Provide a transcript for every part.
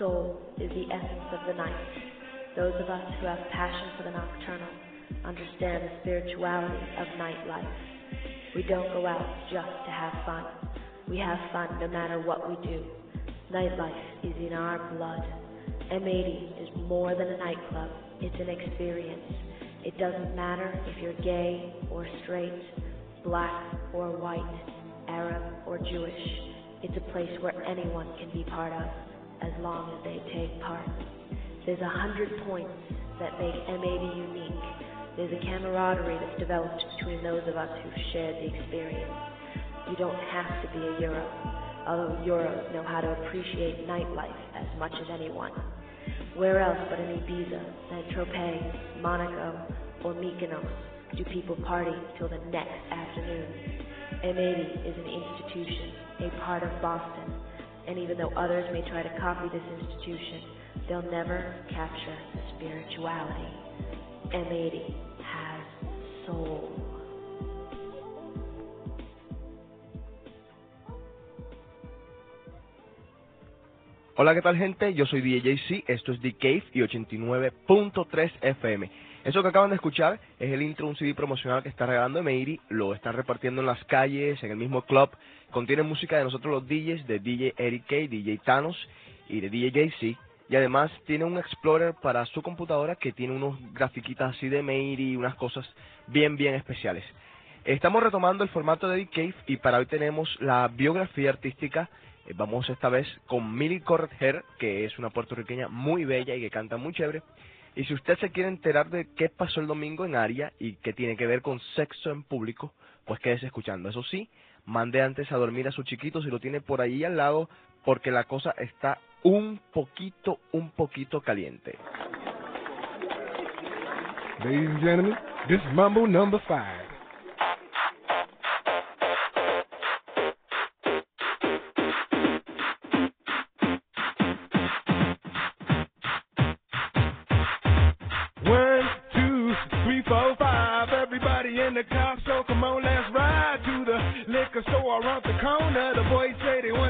Soul is the essence of the night. Those of us who have passion for the nocturnal understand the spirituality of nightlife. We don't go out just to have fun. We have fun no matter what we do. Nightlife is in our blood. M80 is more than a nightclub, it's an experience. It doesn't matter if you're gay or straight, black or white, Arab or Jewish. It's a place where anyone can be part of as long as they take part. There's a hundred points that make M80 unique. There's a camaraderie that's developed between those of us who've shared the experience. You don't have to be a Euro, although Euros know how to appreciate nightlife as much as anyone. Where else but in Ibiza, Saint-Tropez, Monaco, or Mykonos do people party till the next afternoon? M80 is an institution, a part of Boston, and even though others may try to copy this institution, they'll never capture the spirituality. M80 has soul. Hola, ¿qué tal gente? Yo soy DJ JC, esto es The Cave y 89.3 FM. Eso que acaban de escuchar es el intro de un CD promocional que está regalando Meiri, lo está repartiendo en las calles, en el mismo club. Contiene música de nosotros los DJs, de DJ Eric K, DJ Thanos y de DJ JC. Y además tiene un Explorer para su computadora que tiene unos grafiquitas así de Meiri y unas cosas bien, bien especiales. Estamos retomando el formato de The Cave y para hoy tenemos la biografía artística eh, vamos esta vez con Millie Corretger, que es una puertorriqueña muy bella y que canta muy chévere. Y si usted se quiere enterar de qué pasó el domingo en Aria y qué tiene que ver con sexo en público, pues quédese escuchando. Eso sí, mande antes a dormir a su chiquito si lo tiene por ahí al lado, porque la cosa está un poquito, un poquito caliente. Ladies and gentlemen, this is Mambo number five.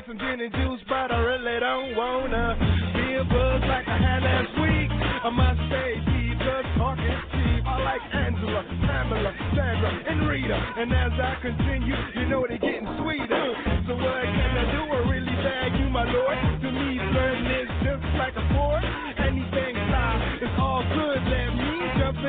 Want some gin and juice, but I really don't wanna be a buzz like I had last week. I must say, people talking cheap. I like Angela, Pamela, Sandra, and Rita. And as I continue, you know they're getting sweeter. So what can I do? I really bag you, my lord.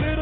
Little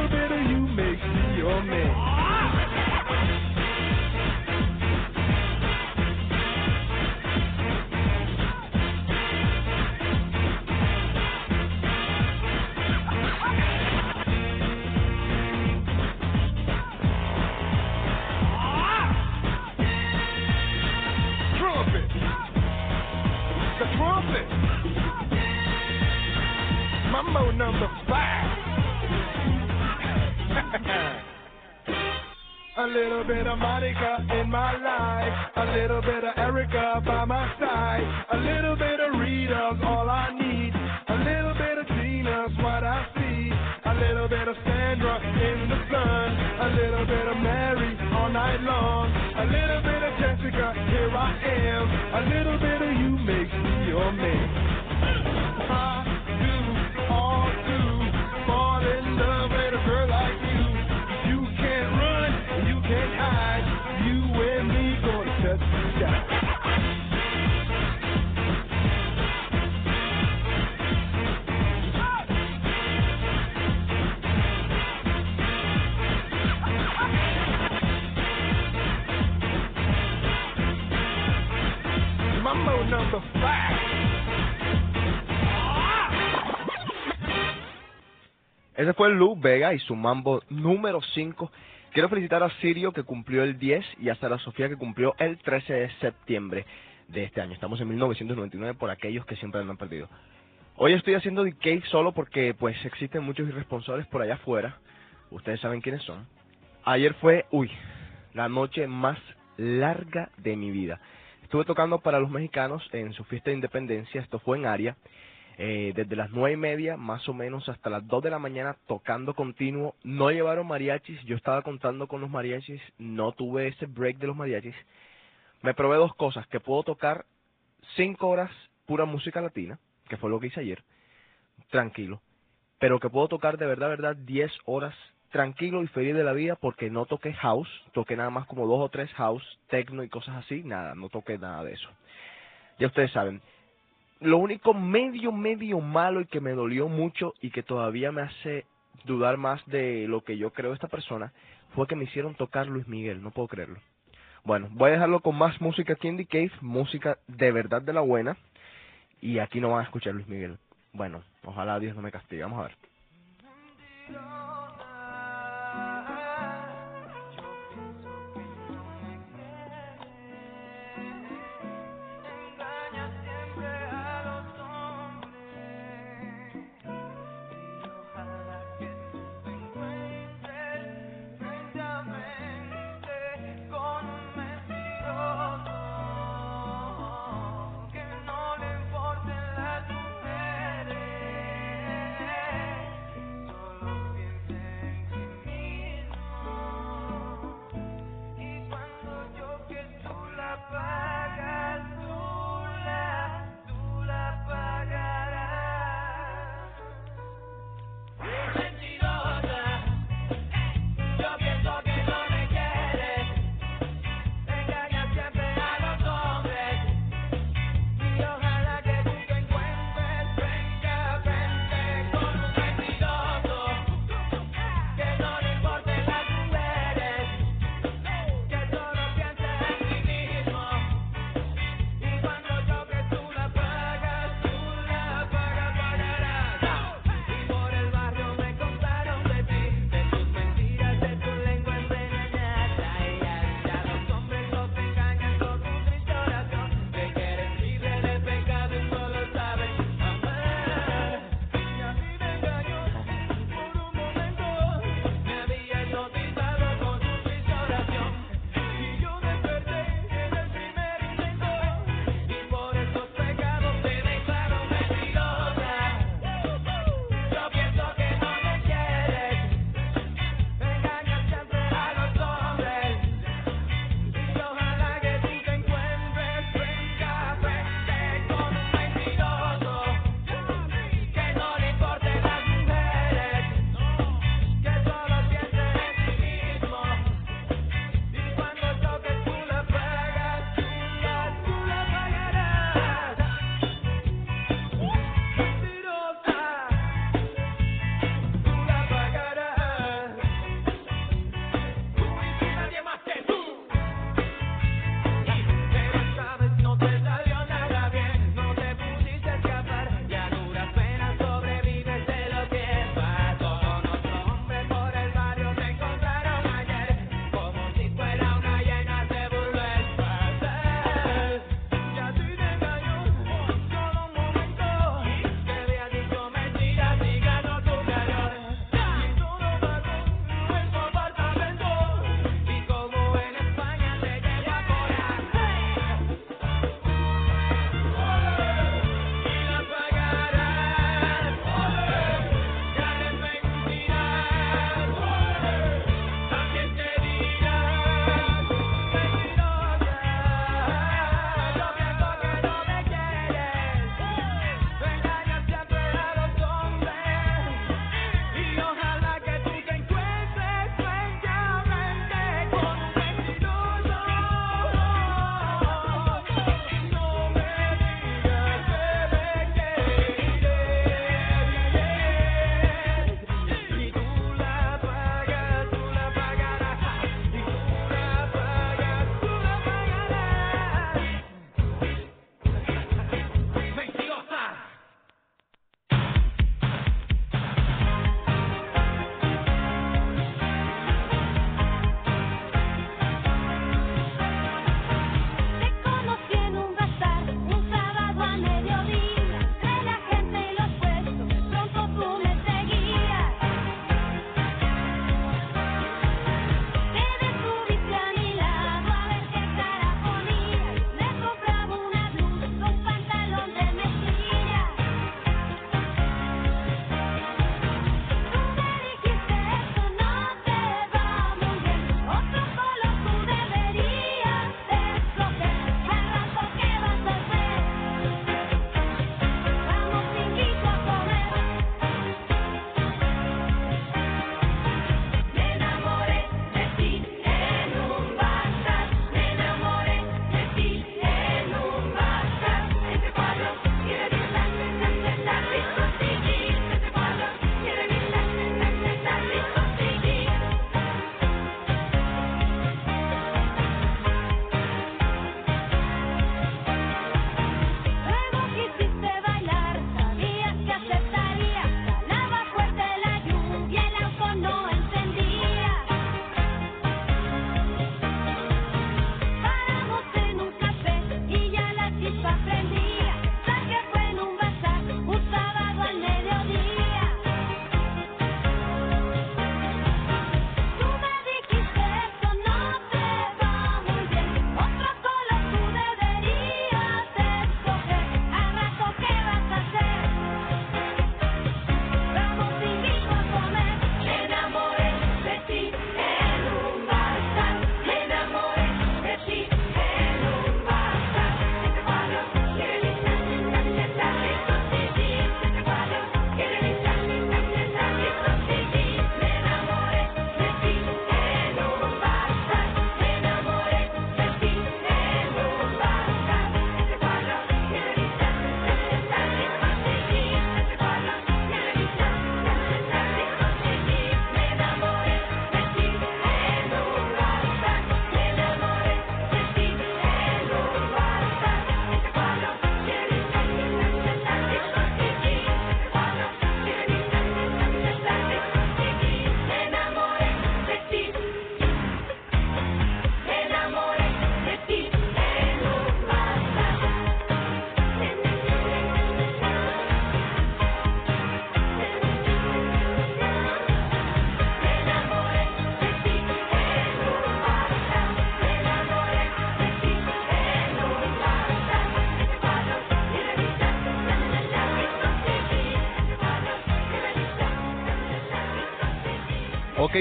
A little bit of you makes me your man. Five. Ese fue Lou Vega y su mambo número 5. Quiero felicitar a Sirio que cumplió el 10 y a Sara Sofía que cumplió el 13 de septiembre de este año. Estamos en 1999 por aquellos que siempre lo han perdido. Hoy estoy haciendo Cave solo porque pues existen muchos irresponsables por allá afuera. Ustedes saben quiénes son. Ayer fue, uy, la noche más larga de mi vida. Estuve tocando para los mexicanos en su fiesta de independencia, esto fue en área, eh, desde las nueve y media más o menos hasta las dos de la mañana tocando continuo. No llevaron mariachis, yo estaba contando con los mariachis, no tuve ese break de los mariachis. Me probé dos cosas, que puedo tocar cinco horas pura música latina, que fue lo que hice ayer, tranquilo, pero que puedo tocar de verdad, verdad, diez horas tranquilo y feliz de la vida porque no toqué house, toqué nada más como dos o tres house, techno y cosas así, nada, no toqué nada de eso. Ya ustedes saben, lo único medio, medio malo y que me dolió mucho y que todavía me hace dudar más de lo que yo creo esta persona fue que me hicieron tocar Luis Miguel, no puedo creerlo. Bueno, voy a dejarlo con más música aquí en The Cave, música de verdad de la buena, y aquí no van a escuchar Luis Miguel. Bueno, ojalá Dios no me castigue, vamos a ver.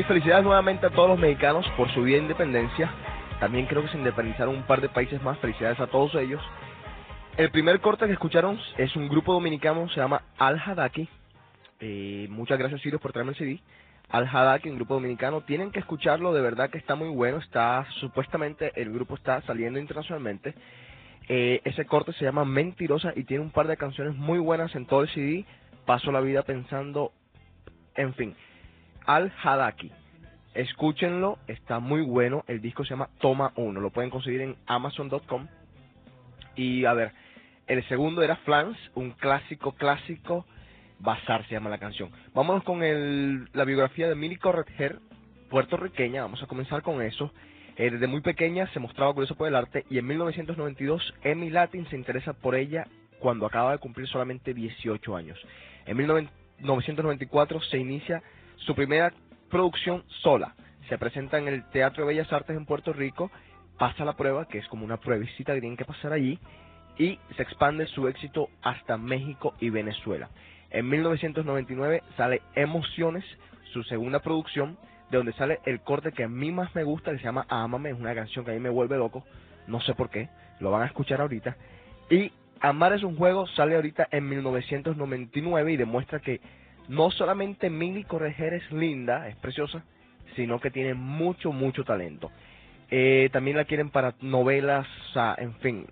Felicidades nuevamente a todos los mexicanos por su vida de independencia. También creo que se independizaron un par de países más. Felicidades a todos ellos. El primer corte que escucharon es un grupo dominicano, se llama Al Hadaki. Eh, muchas gracias, Sirius, por traerme el CD. Al Hadaki, un grupo dominicano. Tienen que escucharlo, de verdad que está muy bueno. Está Supuestamente el grupo está saliendo internacionalmente. Eh, ese corte se llama Mentirosa y tiene un par de canciones muy buenas en todo el CD. Paso la vida pensando, en fin. Al Hadaki. Escúchenlo, está muy bueno. El disco se llama Toma 1. Lo pueden conseguir en amazon.com. Y a ver, el segundo era Flans, un clásico, clásico. Bazar se llama la canción. Vámonos con el, la biografía de Milly Corretger, puertorriqueña. Vamos a comenzar con eso. Eh, desde muy pequeña se mostraba curiosa por el arte y en 1992 Emmy Latin se interesa por ella cuando acaba de cumplir solamente 18 años. En 1994 se inicia su primera producción sola. Se presenta en el Teatro de Bellas Artes en Puerto Rico, pasa la prueba, que es como una pruebecita que tienen que pasar allí, y se expande su éxito hasta México y Venezuela. En 1999 sale Emociones, su segunda producción, de donde sale el corte que a mí más me gusta, que se llama Ámame, es una canción que a mí me vuelve loco, no sé por qué, lo van a escuchar ahorita. Y Amar es un juego, sale ahorita en 1999 y demuestra que no solamente Milly Correger es linda, es preciosa, sino que tiene mucho, mucho talento. Eh, también la quieren para novelas, o sea, en fin.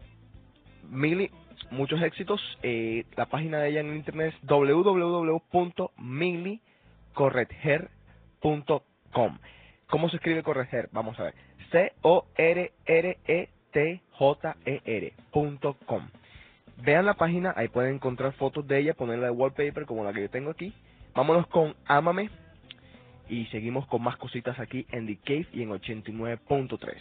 Milly, muchos éxitos. Eh, la página de ella en internet es www.milicorreger.com. ¿Cómo se escribe correger? Vamos a ver. C-O-R-R-E-T-J-E-R.com. Vean la página, ahí pueden encontrar fotos de ella, ponerla de wallpaper como la que yo tengo aquí. Vámonos con Ámame y seguimos con más cositas aquí en The Cave y en 89.3.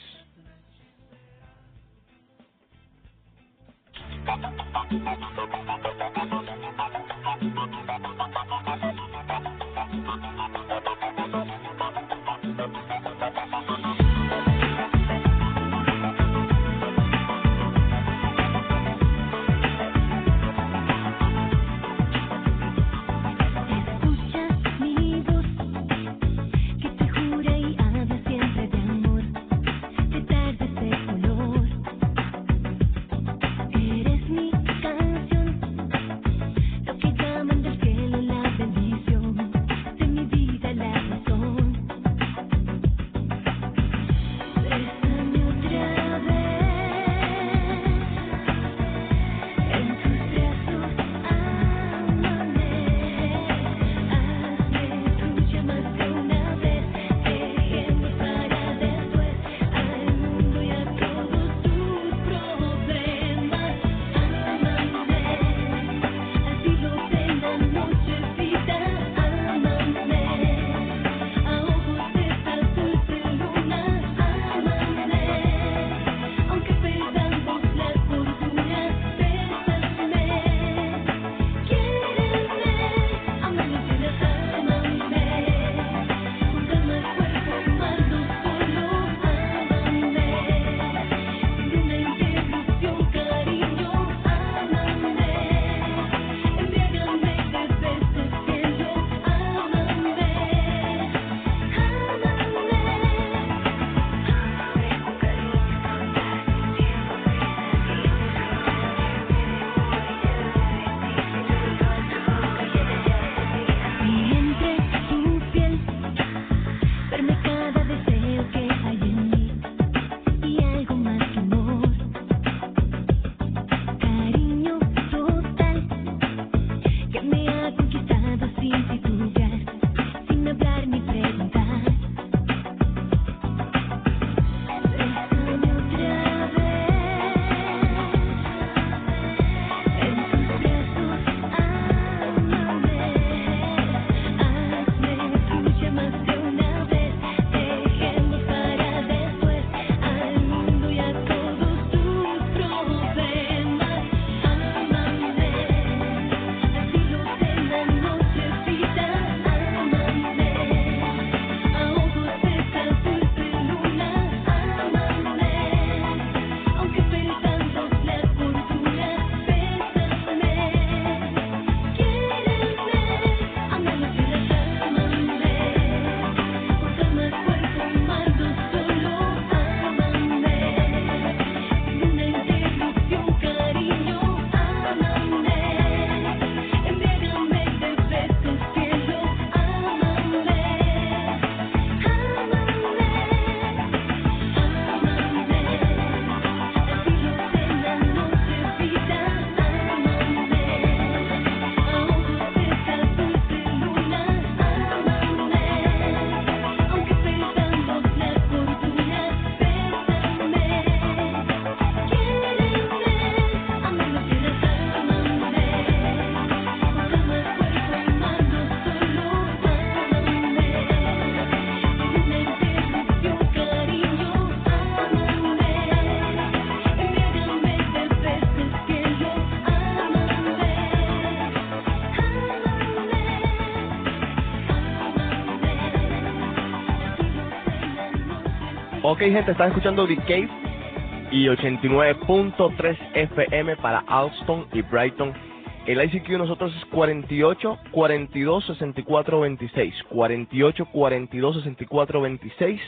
Ok, gente, están escuchando The Cave y 89.3 FM para Alston y Brighton. El ICQ nosotros es 48 42 64 26. 48 42 64 26.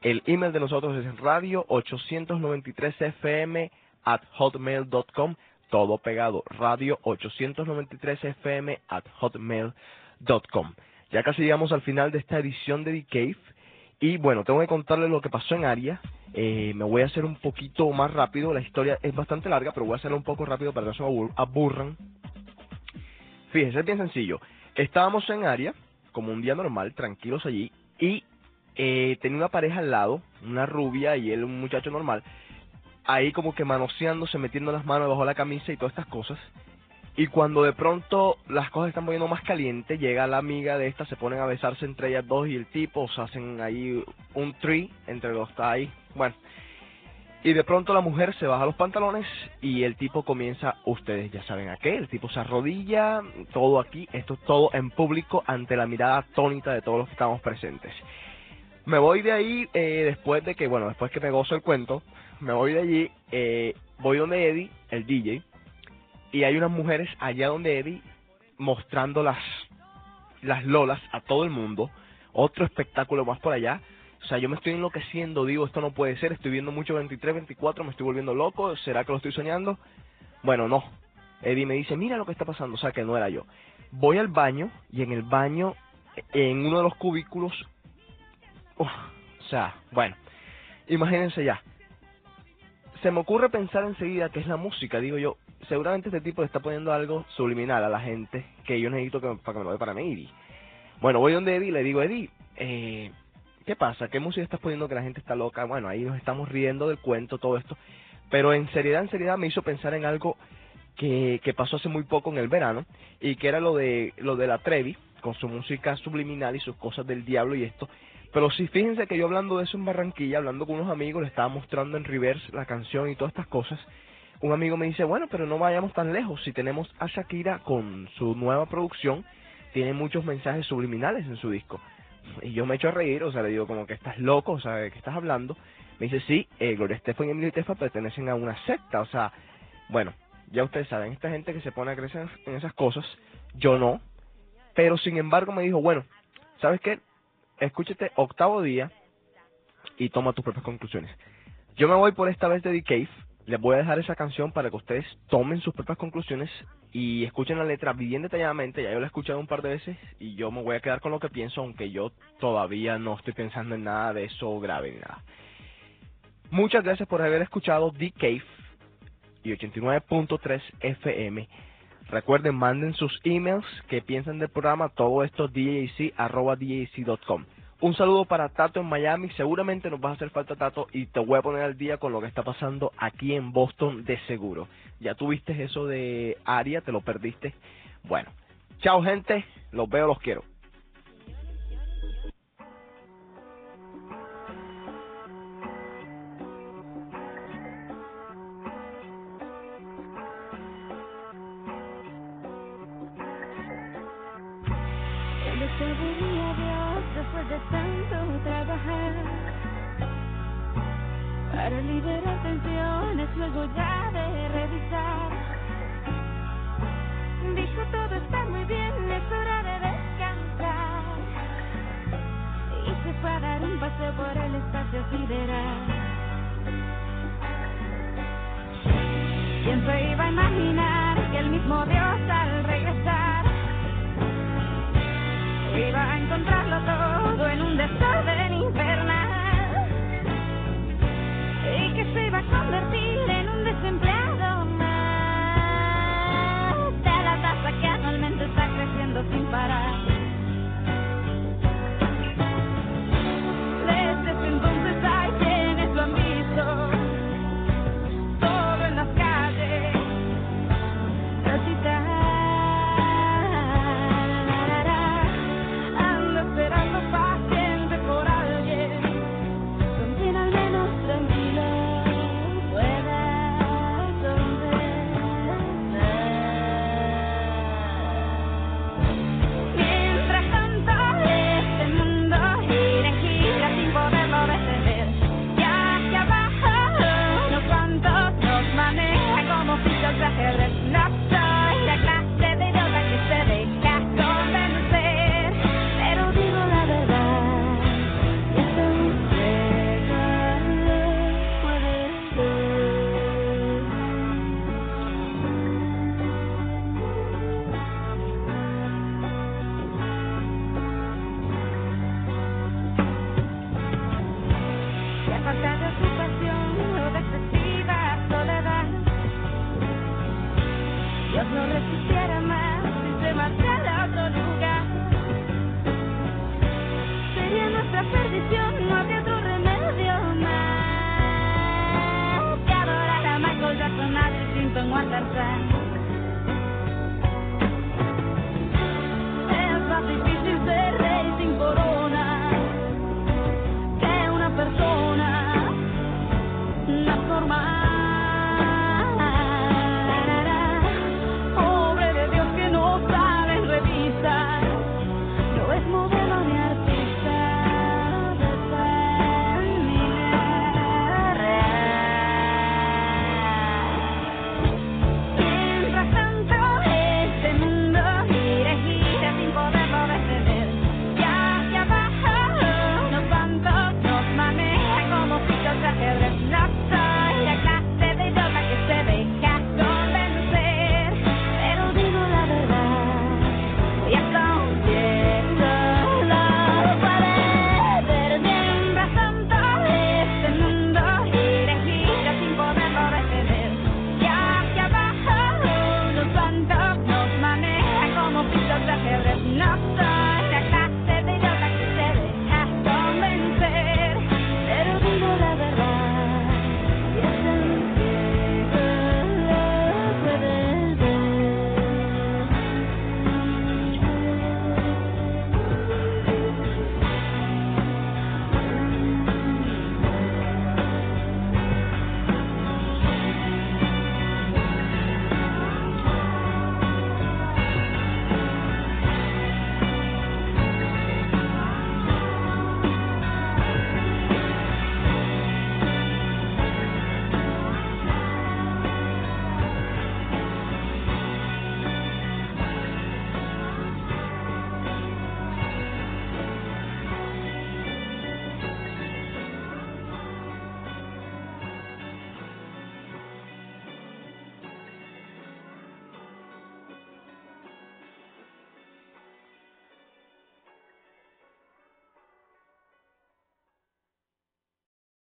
El email de nosotros es radio 893 FM at hotmail.com. Todo pegado. Radio 893 FM at hotmail.com. Ya casi llegamos al final de esta edición de The Cave. Y bueno, tengo que contarles lo que pasó en Aria. Eh, me voy a hacer un poquito más rápido. La historia es bastante larga, pero voy a hacerlo un poco rápido para que no se aburran. Fíjense, es bien sencillo. Estábamos en Aria, como un día normal, tranquilos allí, y eh, tenía una pareja al lado, una rubia y él un muchacho normal, ahí como que manoseándose, metiendo las manos bajo la camisa y todas estas cosas. Y cuando de pronto las cosas están poniendo más calientes, llega la amiga de esta, se ponen a besarse entre ellas dos y el tipo, o sea, hacen ahí un tree entre los está. Bueno, y de pronto la mujer se baja los pantalones y el tipo comienza, ustedes ya saben a qué, el tipo se arrodilla, todo aquí, esto es todo en público ante la mirada atónita de todos los que estamos presentes. Me voy de ahí eh, después de que, bueno, después que me gozo el cuento, me voy de allí, eh, voy donde Eddie, el DJ, y hay unas mujeres allá donde Eddie mostrando las, las lolas a todo el mundo, otro espectáculo más por allá, o sea, yo me estoy enloqueciendo, digo, esto no puede ser, estoy viendo mucho 23, 24, me estoy volviendo loco, ¿será que lo estoy soñando? Bueno, no. Eddie me dice, mira lo que está pasando, o sea, que no era yo. Voy al baño y en el baño, en uno de los cubículos, uf, o sea, bueno, imagínense ya. Se me ocurre pensar enseguida que es la música, digo yo, seguramente este tipo le está poniendo algo subliminal a la gente que yo necesito que, para que me lo dé para mí. Eddie. Bueno, voy donde Eddie le digo, Eddie, eh, ¿qué pasa? ¿Qué música estás poniendo que la gente está loca? Bueno, ahí nos estamos riendo del cuento, todo esto. Pero en seriedad, en seriedad me hizo pensar en algo que, que pasó hace muy poco en el verano y que era lo de lo de la Trevi con su música subliminal y sus cosas del diablo y esto. Pero sí, fíjense que yo hablando de eso en Barranquilla, hablando con unos amigos, le estaba mostrando en reverse la canción y todas estas cosas. Un amigo me dice, bueno, pero no vayamos tan lejos. Si tenemos a Shakira con su nueva producción, tiene muchos mensajes subliminales en su disco. Y yo me echo a reír, o sea, le digo como que estás loco, o sea, ¿de qué estás hablando? Me dice, sí, eh, Gloria Estefan y Emilio Tefa pertenecen a una secta, o sea, bueno, ya ustedes saben, esta gente que se pone a crecer en esas cosas, yo no, pero sin embargo me dijo, bueno, ¿sabes qué? Escúchate octavo día y toma tus propias conclusiones. Yo me voy por esta vez de The Cave, les voy a dejar esa canción para que ustedes tomen sus propias conclusiones y escuchen la letra bien detalladamente, ya yo la he escuchado un par de veces y yo me voy a quedar con lo que pienso, aunque yo todavía no estoy pensando en nada de eso grave ni nada. Muchas gracias por haber escuchado The Cave y 89.3 FM. Recuerden, manden sus emails, que piensan del programa, todo esto djc, arroba. Un saludo para Tato en Miami, seguramente nos va a hacer falta Tato y te voy a poner al día con lo que está pasando aquí en Boston de seguro. Ya tuviste eso de Aria, te lo perdiste. Bueno, chao gente, los veo, los quiero. Después de tanto trabajar para liberar tensiones, luego ya de revisar. Dijo todo está muy bien, es hora de descansar. Y se fue a dar un paseo por el espacio sideral. ¿Quién se iba a imaginar que el mismo Dios desorden infernal y que se iba a convertir